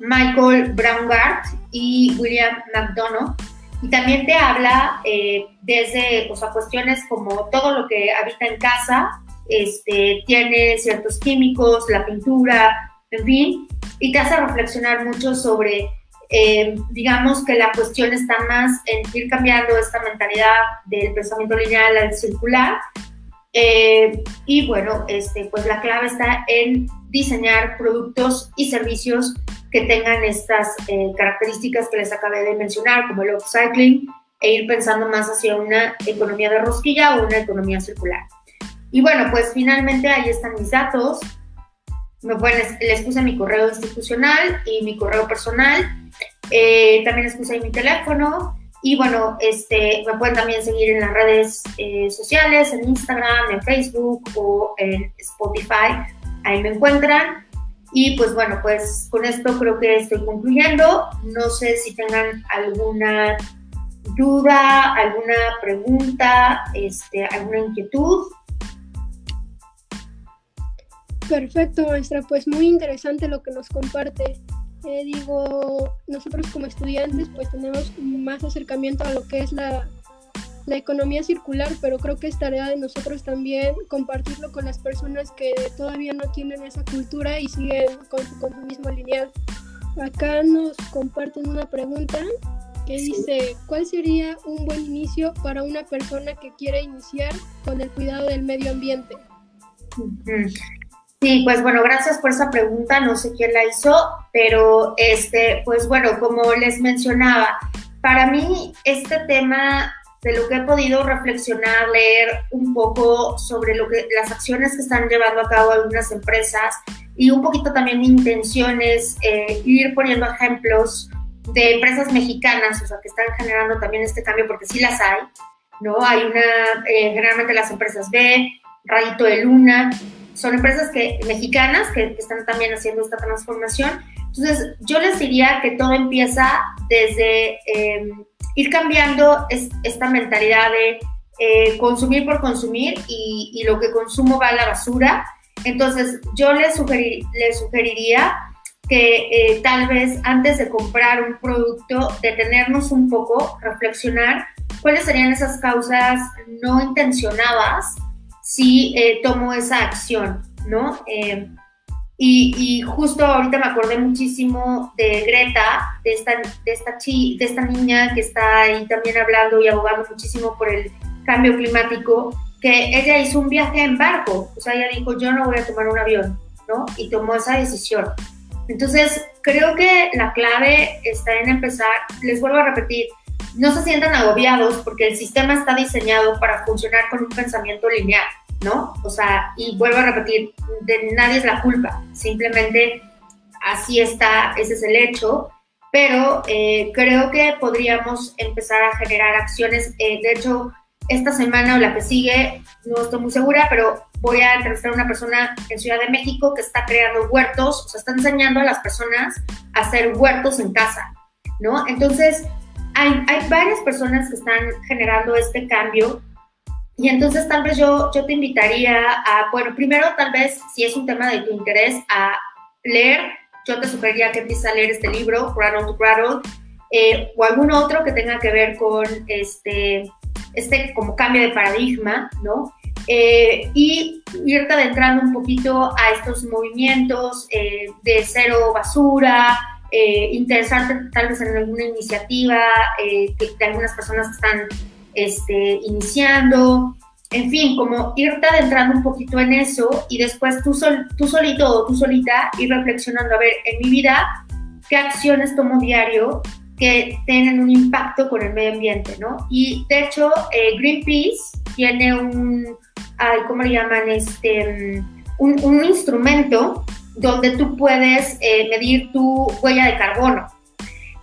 Michael Braungart y William McDonough. Y también te habla eh, desde o cuestiones como todo lo que habita en casa, este, tiene ciertos químicos, la pintura, en fin, y te hace reflexionar mucho sobre, eh, digamos que la cuestión está más en ir cambiando esta mentalidad del pensamiento lineal al circular. Eh, y bueno, este, pues la clave está en diseñar productos y servicios que tengan estas eh, características que les acabé de mencionar, como el upcycling, e ir pensando más hacia una economía de rosquilla o una economía circular. Y bueno, pues finalmente ahí están mis datos. Me pueden, les puse mi correo institucional y mi correo personal. Eh, también les puse ahí mi teléfono. Y bueno, este, me pueden también seguir en las redes eh, sociales, en Instagram, en Facebook o en Spotify. Ahí me encuentran. Y pues bueno, pues con esto creo que estoy concluyendo. No sé si tengan alguna duda, alguna pregunta, este, alguna inquietud. Perfecto, maestra. Pues muy interesante lo que nos comparte. Eh, digo, nosotros como estudiantes pues tenemos más acercamiento a lo que es la la economía circular, pero creo que es tarea de nosotros también compartirlo con las personas que todavía no tienen esa cultura y siguen con su consumismo lineal. Acá nos comparten una pregunta que dice, ¿cuál sería un buen inicio para una persona que quiere iniciar con el cuidado del medio ambiente? Sí, pues bueno, gracias por esa pregunta, no sé quién la hizo, pero este, pues bueno, como les mencionaba, para mí este tema de lo que he podido reflexionar, leer un poco sobre lo que, las acciones que están llevando a cabo algunas empresas y un poquito también mi intención es eh, ir poniendo ejemplos de empresas mexicanas, o sea, que están generando también este cambio, porque sí las hay, ¿no? Hay una, eh, generalmente las empresas B, Rayito de Luna, son empresas que, mexicanas que, están también haciendo esta transformación. Entonces, yo les diría que todo empieza desde... Eh, ir cambiando esta mentalidad de eh, consumir por consumir y, lo que consumo va a la basura. Entonces, yo les, sugeriría que eh, tal vez antes de comprar un producto, detenernos un poco, reflexionar cuáles serían esas causas no intencionadas si eh, tomo esa acción, ¿no? Y, justo ahorita me acordé muchísimo de Greta, de esta, de, esta chi, de esta niña que está ahí también hablando y abogando muchísimo por el cambio climático, que ella hizo un viaje en barco, o sea, ella dijo, yo no voy a tomar un avión, ¿no? Y tomó esa decisión. Entonces, creo que la clave está en empezar, les vuelvo a repetir, no se sientan agobiados porque el sistema está diseñado para funcionar con un pensamiento lineal, ¿no? O sea, y vuelvo a repetir, de nadie es la culpa, simplemente así está, ese es el hecho, pero eh, creo que podríamos empezar a generar acciones, eh, de hecho, esta semana o la que sigue, no estoy muy segura, pero voy a entrevistar a una persona en Ciudad de México que está creando huertos, o sea, está enseñando a las personas a hacer huertos en casa, ¿no? Entonces, hay, hay varias personas que están generando este cambio y entonces tal vez yo, yo te invitaría a, bueno, primero tal vez si es un tema de tu interés, a leer, yo te sugeriría que empieces a leer este libro, Cradle to Cradle, eh, o algún otro que tenga que ver con este, este como cambio de paradigma, ¿no? Eh, y irte adentrando un poquito a estos movimientos eh, de cero basura, eh, interesarte tal vez en alguna iniciativa eh, de algunas personas que están este, iniciando, en fin, como irte adentrando un poquito en eso y después tú, sol, tú solito o tú solita ir reflexionando, a ver, en mi vida, ¿qué acciones tomo diario que tienen un impacto con el medio ambiente, ¿no? Y de hecho, eh, Greenpeace tiene un, ay, ¿cómo le llaman? Este, un, un instrumento donde tú puedes eh, medir tu huella de carbono.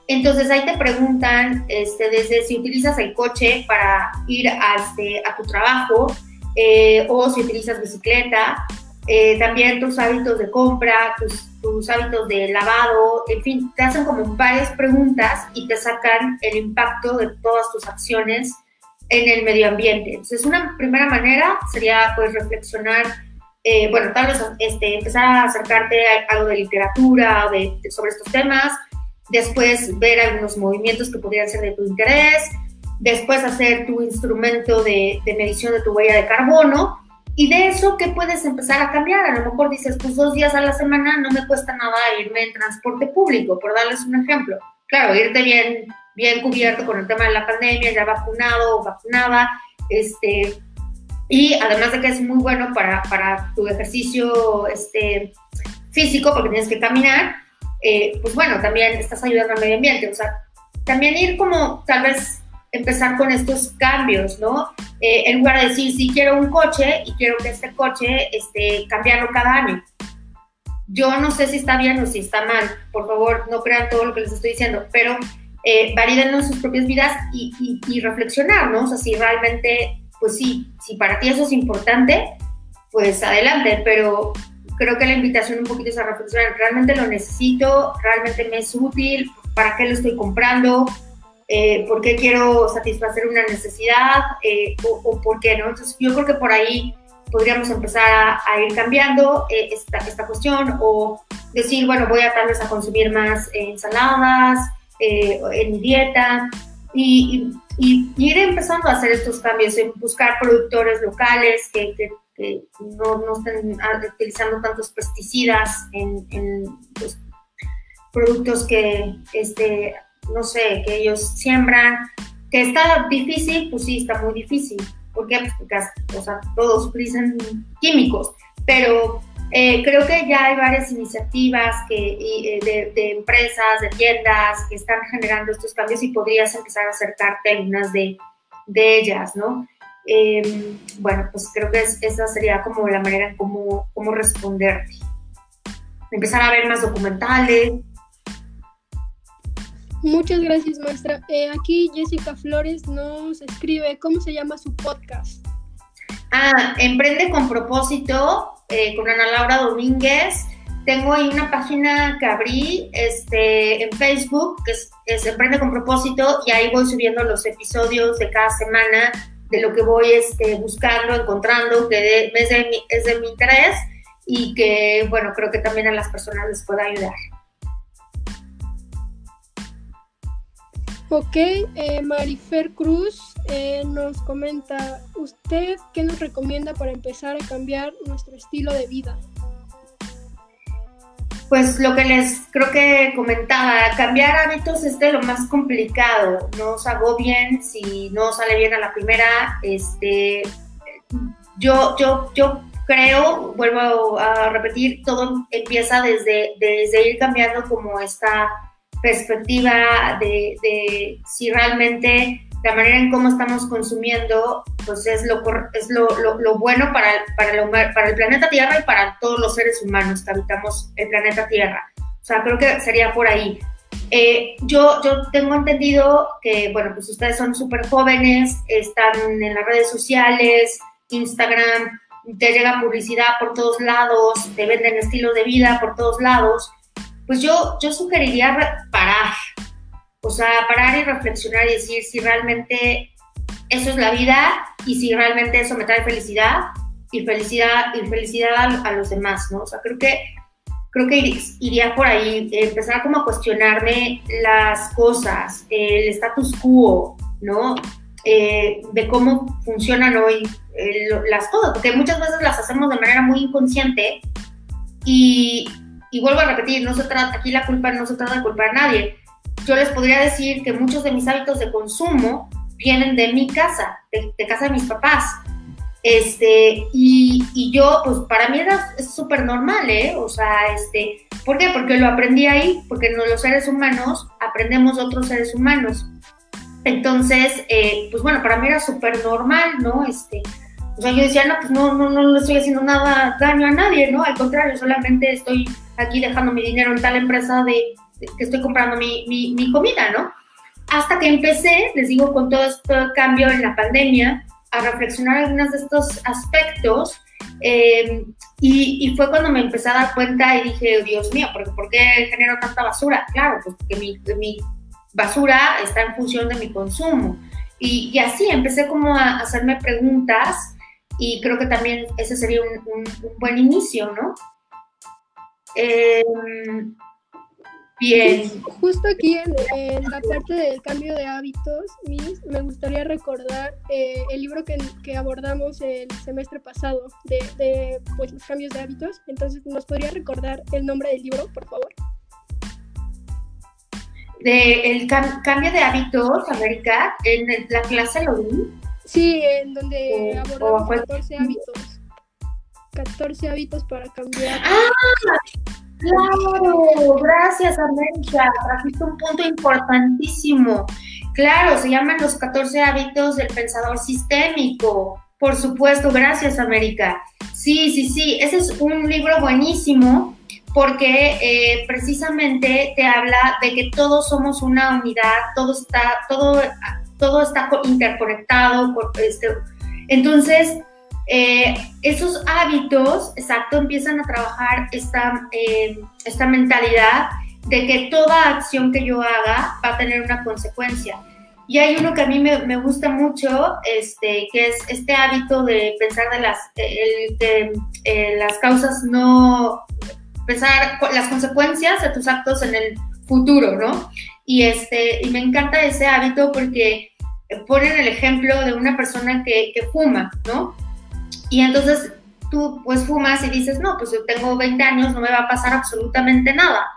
Entonces ahí te preguntan este, desde si utilizas el coche para ir a, este, a tu trabajo eh, o si utilizas bicicleta, eh, también tus hábitos de compra, tus, tus, hábitos de lavado, en fin, te hacen como varias preguntas y te sacan el impacto de todas tus acciones en el medio ambiente. Entonces una primera manera sería pues reflexionar eh, bueno, tal vez este, empezar a acercarte a algo de literatura de, sobre estos temas, después ver algunos movimientos que podrían ser de tu interés, después hacer tu instrumento de, de, medición de tu huella de carbono y de eso, ¿qué puedes empezar a cambiar? A lo mejor dices, pues dos días a la semana no me cuesta nada irme en transporte público, por darles un ejemplo. Claro, irte bien, bien cubierto con el tema de la pandemia, ya vacunado o vacunada, este, y además de que es muy bueno para, para tu ejercicio este, físico, porque tienes que caminar, eh, pues bueno, también estás ayudando al medio ambiente. O sea, también ir como tal vez empezar con estos cambios, ¿no? Eh, en lugar de decir, si quiero un coche y quiero que este coche este, cambiarlo cada año. Yo no sé si está bien o si está mal, por favor, no crean todo lo que les estoy diciendo, pero eh, en sus propias vidas y, y, y reflexionar, ¿no? O sea, si realmente pues sí, si para ti eso es importante, pues adelante, pero creo que la invitación un poquito es a reflexionar, realmente lo necesito, realmente me es útil, para qué lo estoy comprando, eh, por qué quiero satisfacer una necesidad eh, o, por qué, ¿no? Entonces yo creo que por ahí podríamos empezar a, ir cambiando eh, esta, esta, cuestión o decir, bueno, voy a tal vez a consumir más ensaladas en mi dieta y, y, ir empezando a hacer estos cambios, en buscar productores locales que, que, no, no, estén utilizando tantos pesticidas en, productos que, este, no sé, que ellos siembran. Que está difícil, pues sí, está muy difícil. Pues porque o sea, todos utilizan químicos, pero eh, creo que ya hay varias iniciativas que, eh, de, empresas, de tiendas que están generando estos cambios y podrías empezar a acercarte a algunas de, de ellas, ¿no? Em, bueno, pues creo que esa sería como la manera en cómo, cómo responderte. Empezar a ver más documentales. Muchas gracias, maestra. Eh, aquí Jessica Flores nos escribe cómo se llama su podcast. Ah, Emprende con propósito eh, con Ana Laura Domínguez. Tengo ahí una página que abrí este, en Facebook, que es, Emprende con propósito, y ahí voy subiendo los episodios de cada semana de lo que voy este, buscando, encontrando, que es de, mi, es de mi interés y que, bueno, creo que también a las personas les pueda ayudar. Ok, eh, Marifer Cruz eh, nos comenta, ¿usted qué nos recomienda para empezar a cambiar nuestro estilo de vida? Pues lo que les creo que comentaba, cambiar hábitos es de lo más complicado, no os hago bien si no sale bien a la primera, este, yo, yo, yo creo, vuelvo a repetir, todo empieza desde, desde ir cambiando como esta perspectiva de, de si realmente la manera en cómo estamos consumiendo, pues es lo, es lo, lo, bueno para, para, para el planeta Tierra y para todos los seres humanos que habitamos el planeta Tierra. O sea, creo que sería por ahí. Eh, yo, yo tengo entendido que, bueno, pues ustedes son súper jóvenes, están en las redes sociales, Instagram, te llega publicidad por todos lados, te venden estilos de vida por todos lados. Pues yo, yo sugeriría parar, o sea, parar y reflexionar y decir si realmente eso es la vida y si realmente eso me trae felicidad y felicidad y felicidad a, los demás, ¿no? O sea, creo que creo que iría por ahí, empezar como a cuestionarme las cosas, el status quo, ¿no? Eh, de cómo funcionan hoy eh, las cosas, porque muchas veces las hacemos de manera muy inconsciente y, y vuelvo a repetir, no se trata, aquí la culpa no se trata de culpar a nadie, yo les podría decir que muchos de mis hábitos de consumo vienen de mi casa, de, casa de mis papás. Este, y, y, yo, pues para mí era súper normal, ¿eh? O sea, este, ¿por qué? Porque lo aprendí ahí, porque los seres humanos aprendemos de otros seres humanos. Entonces, eh, pues bueno, para mí era súper normal, ¿no? Este, o sea, yo decía, no, pues no, no, no le estoy haciendo nada daño a nadie, ¿no? Al contrario, solamente estoy aquí dejando mi dinero en tal empresa de, que estoy comprando mi, mi, comida, ¿no? Hasta que empecé, les digo, con todo este cambio en la pandemia, a reflexionar algunos de estos aspectos eh, y, y, fue cuando me empecé a dar cuenta y dije, Dios mío, ¿por, ¿por qué genero tanta basura? Claro, pues porque mi, mi basura está en función de mi consumo. Y, y, así empecé como a hacerme preguntas y creo que también ese sería un, un, buen inicio, ¿no? Eh, Bien. Justo aquí en, la parte del cambio de hábitos, Miss, me gustaría recordar eh, el libro que, que, abordamos el semestre pasado de, pues, los cambios de hábitos. Entonces, ¿nos podría recordar el nombre del libro, por favor? De el cambio de hábitos, América, en la clase lo vi. Sí, en donde abordamos 14 hábitos. 14 hábitos para cambiar. ¡Ah! Claro, gracias América, trajiste un punto importantísimo. Claro, se llaman los 14 hábitos del pensador sistémico. Por supuesto, gracias América. Sí, sí, sí, ese es un libro buenísimo porque eh, precisamente te habla de que todos somos una unidad, todo está, todo, todo está interconectado. Este, entonces, eh, esos hábitos, exacto, empiezan a trabajar esta, eh, esta mentalidad de que toda acción que yo haga va a tener una consecuencia. Y hay uno que a mí me, gusta mucho, este, que es este hábito de pensar de las, de, eh, las causas no, pensar las consecuencias de tus actos en el futuro, ¿no? Y, este, y me encanta ese hábito porque ponen el ejemplo de una persona que, que fuma, ¿no? Y entonces tú pues fumas y dices, no, pues yo tengo 20 años, no me va a pasar absolutamente nada.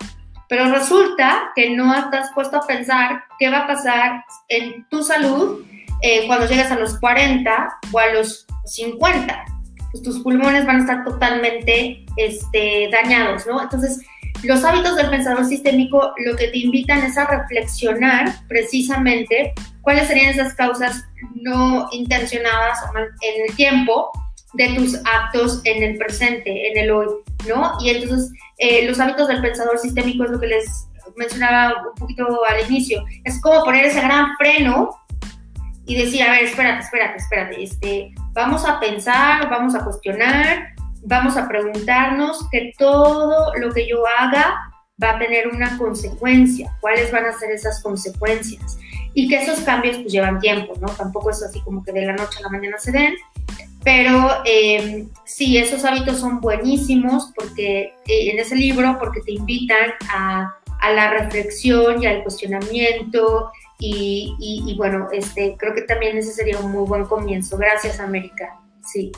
Pero resulta que no estás puesto a pensar qué va a pasar en tu salud eh, cuando llegues a los 40 o a los 50. Pues tus pulmones van a estar totalmente este, dañados, ¿no? Entonces, los hábitos del pensador sistémico lo que te invitan es a reflexionar precisamente cuáles serían esas causas no intencionadas en el tiempo de tus actos en el presente, en el hoy, ¿no? Y entonces eh, los hábitos del pensador sistémico es lo que les mencionaba un poquito al inicio, es como poner ese gran freno y decir, a ver, espérate, espérate, espérate, este, vamos a pensar, vamos a cuestionar, vamos a preguntarnos que todo lo que yo haga va a tener una consecuencia, cuáles van a ser esas consecuencias y que esos cambios pues llevan tiempo, ¿no? Tampoco es así como que de la noche a la mañana se den, pero eh, sí, esos hábitos son buenísimos porque eh, en ese libro, porque te invitan a, la reflexión y al cuestionamiento y, y, bueno, este, creo que también ese sería un muy buen comienzo. Gracias, América. Sí.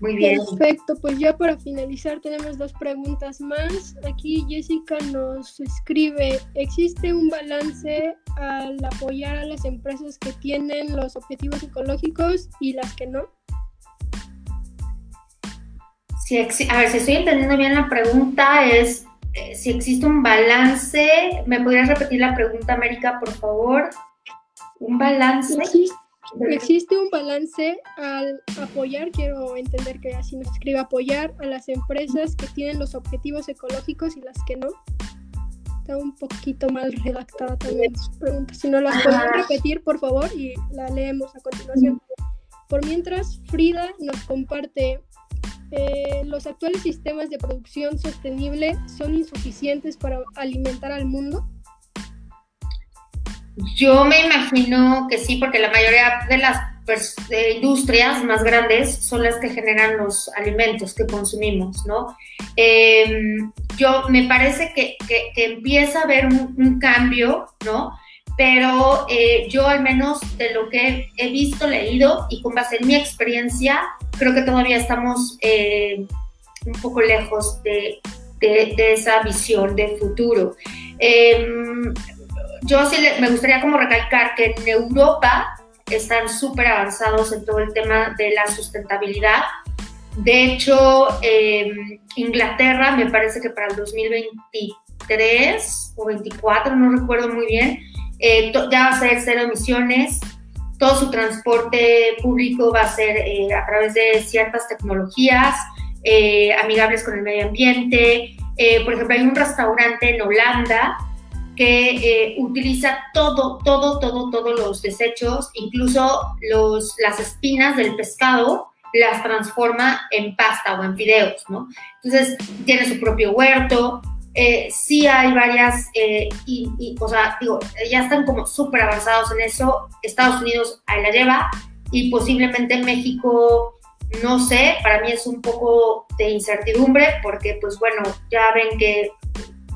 Muy bien. Perfecto, pues ya para finalizar tenemos dos preguntas más. Aquí Jessica nos escribe, ¿existe un balance al apoyar a las empresas que tienen los objetivos ecológicos y las que no? Si a ver, si estoy entendiendo bien la pregunta, es eh, si existe un balance. ¿Me podrías repetir la pregunta, América, por favor? ¿Un balance? Existe un balance al apoyar, quiero entender que así nos escribe, apoyar a las empresas que tienen los objetivos ecológicos y las que no. Está un poquito mal redactada también su pregunta. Si no las pueden repetir, por favor, y la leemos a continuación. Por mientras, Frida nos comparte, eh, los actuales sistemas de producción sostenible son insuficientes para alimentar al mundo. Yo me imagino que sí, porque la mayoría de las industrias más grandes son las que generan los alimentos que consumimos, ¿no? Em, yo me parece que, empieza a haber un, cambio, ¿no? Pero eh, yo al menos de lo que he visto, leído y con base en mi experiencia, creo que todavía estamos eh, un poco lejos de, esa visión de futuro. Yo sí me gustaría como recalcar que en Europa están súper avanzados en todo el tema de la sustentabilidad. De hecho, em, Inglaterra me parece que para el 2023 o 24, no recuerdo muy bien, eh, ya va a ser cero emisiones. Todo su transporte público va a ser eh, a través de ciertas tecnologías eh, amigables con el medio ambiente. por ejemplo, hay un restaurante en Holanda que eh, utiliza todo, todo, todo, todos los desechos, incluso los, las espinas del pescado, las transforma en pasta o en fideos, ¿no? Entonces, tiene su propio huerto, eh, sí hay varias, eh, y, o sea, digo, ya están como súper avanzados en eso, Estados Unidos ahí la lleva, y posiblemente México, no sé, para mí es un poco de incertidumbre, porque pues bueno, ya ven que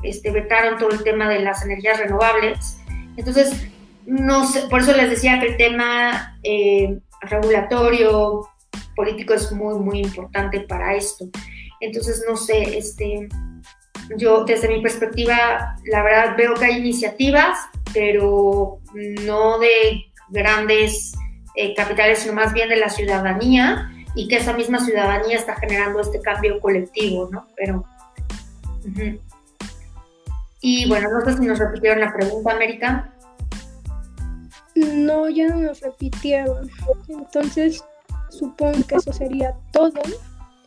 este, vetaron todo el tema de las energías renovables. Entonces, no sé, por eso les decía que el tema eh, regulatorio, político es muy, muy importante para esto. Entonces, no sé, este, yo desde mi perspectiva, la verdad veo que hay iniciativas, pero no de grandes eh, capitales, sino más bien de la ciudadanía y que esa misma ciudadanía está generando este cambio colectivo, ¿no? Pero... Y bueno, no sé si nos repitieron la pregunta, América. No, ya no nos repitieron. Entonces, supongo que eso sería todo.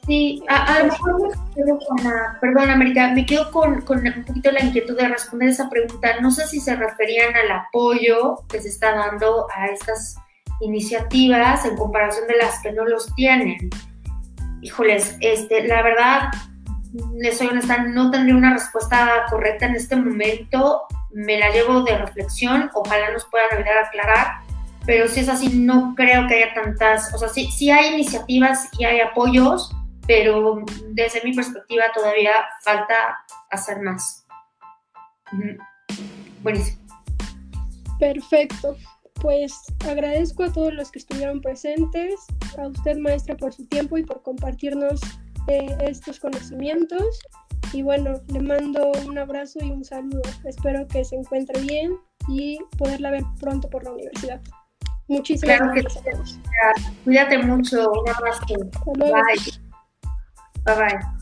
Sí, a, lo mejor me quedo con la, perdón, América, me quedo con, con, un poquito la inquietud de responder esa pregunta. No sé si se referían al apoyo que se está dando a estas iniciativas en comparación de las que no los tienen. Híjoles, este, la verdad, les soy honesta, no tendría una respuesta correcta en este momento. Me la llevo de reflexión, ojalá nos puedan ayudar a aclarar, pero si es así, no creo que haya tantas, o sea, sí, sí hay iniciativas y hay apoyos, pero desde mi perspectiva todavía falta hacer más. Buenísimo. Perfecto. Pues agradezco a todos los que estuvieron presentes, a usted maestra por su tiempo y por compartirnos estos conocimientos. Y bueno, le mando un abrazo y un saludo. Espero que se encuentre bien y poderla ver pronto por la universidad. Muchísimas gracias Cuídate mucho. Un abrazo. Bye. Bye bye.